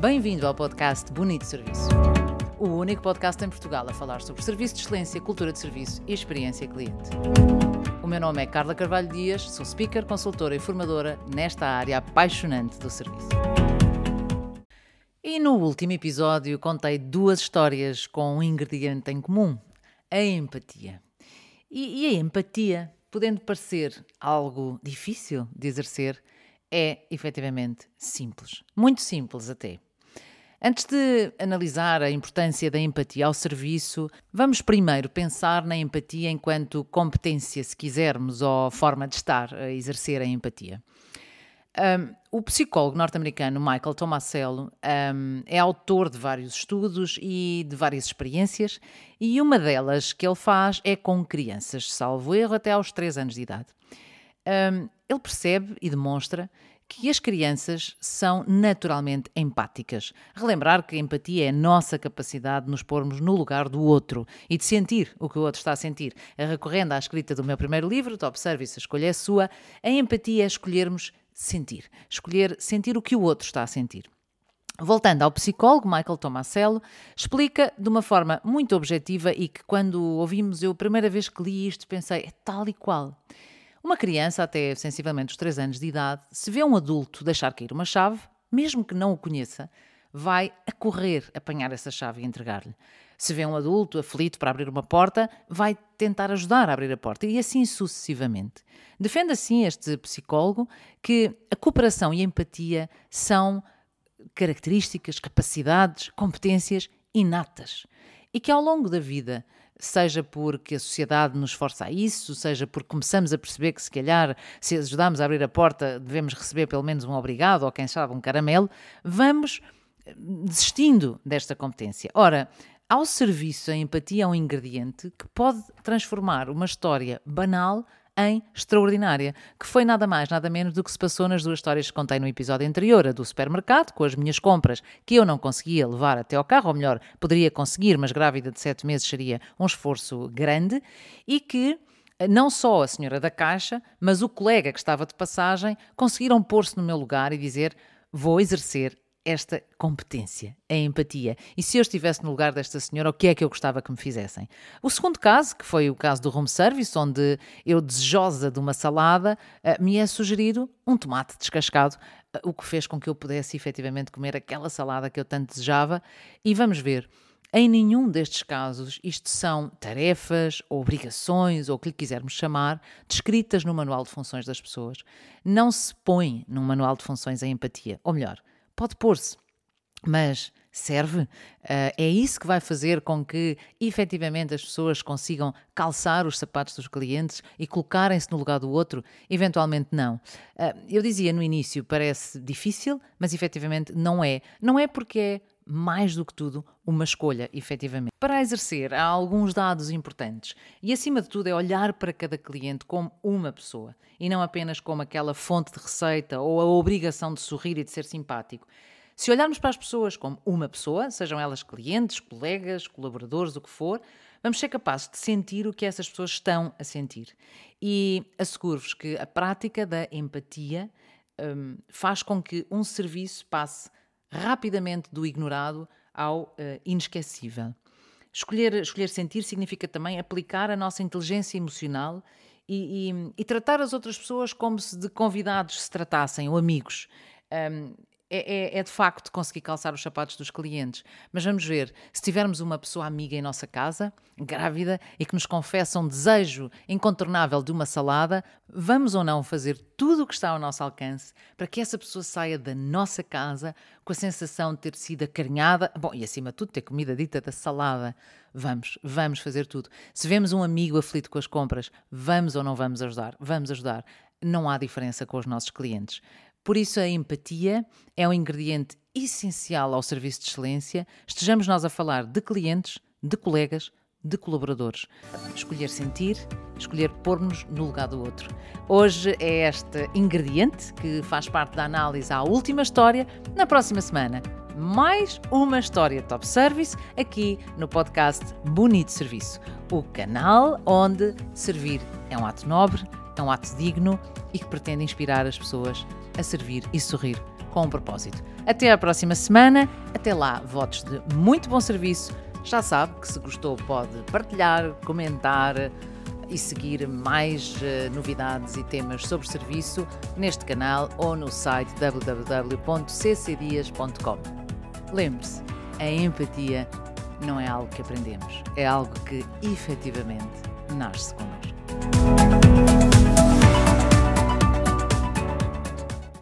Bem-vindo ao podcast Bonito Serviço. O único podcast em Portugal a falar sobre serviço de excelência, cultura de serviço e experiência cliente. O meu nome é Carla Carvalho Dias, sou speaker, consultora e formadora nesta área apaixonante do serviço. E no último episódio contei duas histórias com um ingrediente em comum: a empatia. E, e a empatia, podendo parecer algo difícil de exercer, é efetivamente simples. Muito simples até. Antes de analisar a importância da empatia ao serviço, vamos primeiro pensar na empatia enquanto competência, se quisermos, ou forma de estar a exercer a empatia. Um, o psicólogo norte-americano Michael Tomasello um, é autor de vários estudos e de várias experiências, e uma delas que ele faz é com crianças, salvo erro, até aos 3 anos de idade. Um, ele percebe e demonstra que as crianças são naturalmente empáticas. Relembrar que a empatia é a nossa capacidade de nos pormos no lugar do outro e de sentir o que o outro está a sentir. Recorrendo à escrita do meu primeiro livro, Top Service, a escolha é sua, a empatia é escolhermos sentir. Escolher sentir o que o outro está a sentir. Voltando ao psicólogo, Michael Tomasello explica de uma forma muito objetiva e que, quando ouvimos, eu a primeira vez que li isto, pensei, é tal e qual. Uma criança, até sensivelmente os 3 anos de idade, se vê um adulto deixar cair uma chave, mesmo que não o conheça, vai a correr apanhar essa chave e entregar-lhe. Se vê um adulto aflito para abrir uma porta, vai tentar ajudar a abrir a porta e assim sucessivamente. Defende assim este psicólogo que a cooperação e a empatia são características, capacidades, competências inatas e que ao longo da vida seja porque a sociedade nos força a isso, seja porque começamos a perceber que se calhar se ajudarmos a abrir a porta devemos receber pelo menos um obrigado ou quem sabe um caramelo, vamos eh, desistindo desta competência. Ora, ao serviço, a empatia é um ingrediente que pode transformar uma história banal em extraordinária, que foi nada mais, nada menos do que se passou nas duas histórias que contei no episódio anterior, a do supermercado, com as minhas compras que eu não conseguia levar até ao carro, ou melhor, poderia conseguir, mas grávida de sete meses seria um esforço grande, e que eh, não só a senhora da caixa, mas o colega que estava de passagem conseguiram pôr-se no meu lugar e dizer: vou exercer esta competência, a empatia. E se eu estivesse no lugar desta senhora, o que é que eu gostava que me fizessem? O segundo caso, que foi o caso do room service, onde eu, desejosa de uma salada, eh, me é sugerido um tomate descascado, eh, o que fez com que eu pudesse efetivamente comer aquela salada que eu tanto desejava. E vamos ver. Em nenhum destes casos, isto são tarefas, ou obrigações, ou o que lhe quisermos chamar, descritas no manual de funções das pessoas. Não se põe num manual de funções a empatia. Ou melhor, pode pôr-se, mas serve? Uh, é isso que vai fazer com que efetivamente as pessoas consigam calçar os sapatos dos clientes e colocarem-se no lugar do outro? Eventualmente não. Uh, eu dizia no início, parece difícil, mas efetivamente não é. Não é porque é mais do que tudo, uma escolha, efetivamente. Para exercer, há alguns dados importantes e, acima de tudo, é olhar para cada cliente como uma pessoa e não apenas como aquela fonte de receita ou a obrigação de sorrir e de ser simpático. Se olharmos para as pessoas como uma pessoa, sejam elas clientes, colegas, colaboradores, o que for, vamos ser capazes de sentir o que essas pessoas estão a sentir. E asseguro-vos que a prática da empatia um, faz com que um serviço passe rapidamente do ignorado ao uh, inesquecível. Escolher, escolher sentir significa também aplicar a nossa inteligência emocional e, e, e, tratar as outras pessoas como se de convidados se tratassem ou amigos. Um, é, é, é, de facto conseguir calçar os sapatos dos clientes. Mas vamos ver, se tivermos uma pessoa amiga em nossa casa, grávida, e que nos confessa um desejo incontornável de uma salada, vamos ou não fazer tudo o que está ao nosso alcance para que essa pessoa saia da nossa casa com a sensação de ter sido acarinhada, bom, e acima de tudo ter comida dita da salada. Vamos, vamos fazer tudo. Se vemos um amigo aflito com as compras, vamos ou não vamos ajudar? Vamos ajudar. Não há diferença com os nossos clientes. Por isso, a empatia é um ingrediente essencial ao serviço de excelência, estejamos nós a falar de clientes, de colegas, de colaboradores. Escolher sentir, escolher pôr-nos no lugar do outro. Hoje é este ingrediente que faz parte da análise à última história. Na próxima semana, mais uma história top service aqui no podcast Bonito Serviço, o canal onde servir é um ato nobre, é um ato digno e que pretende inspirar as pessoas a servir e sorrir com um propósito. Até à próxima semana. Até lá, votos de muito bom serviço. Já sabe que se gostou pode partilhar, comentar e seguir mais uh, novidades e temas sobre serviço neste canal ou no site www.ccdias.com. Lembre-se, a empatia não é algo que aprendemos, é algo que efetivamente nasce connosco.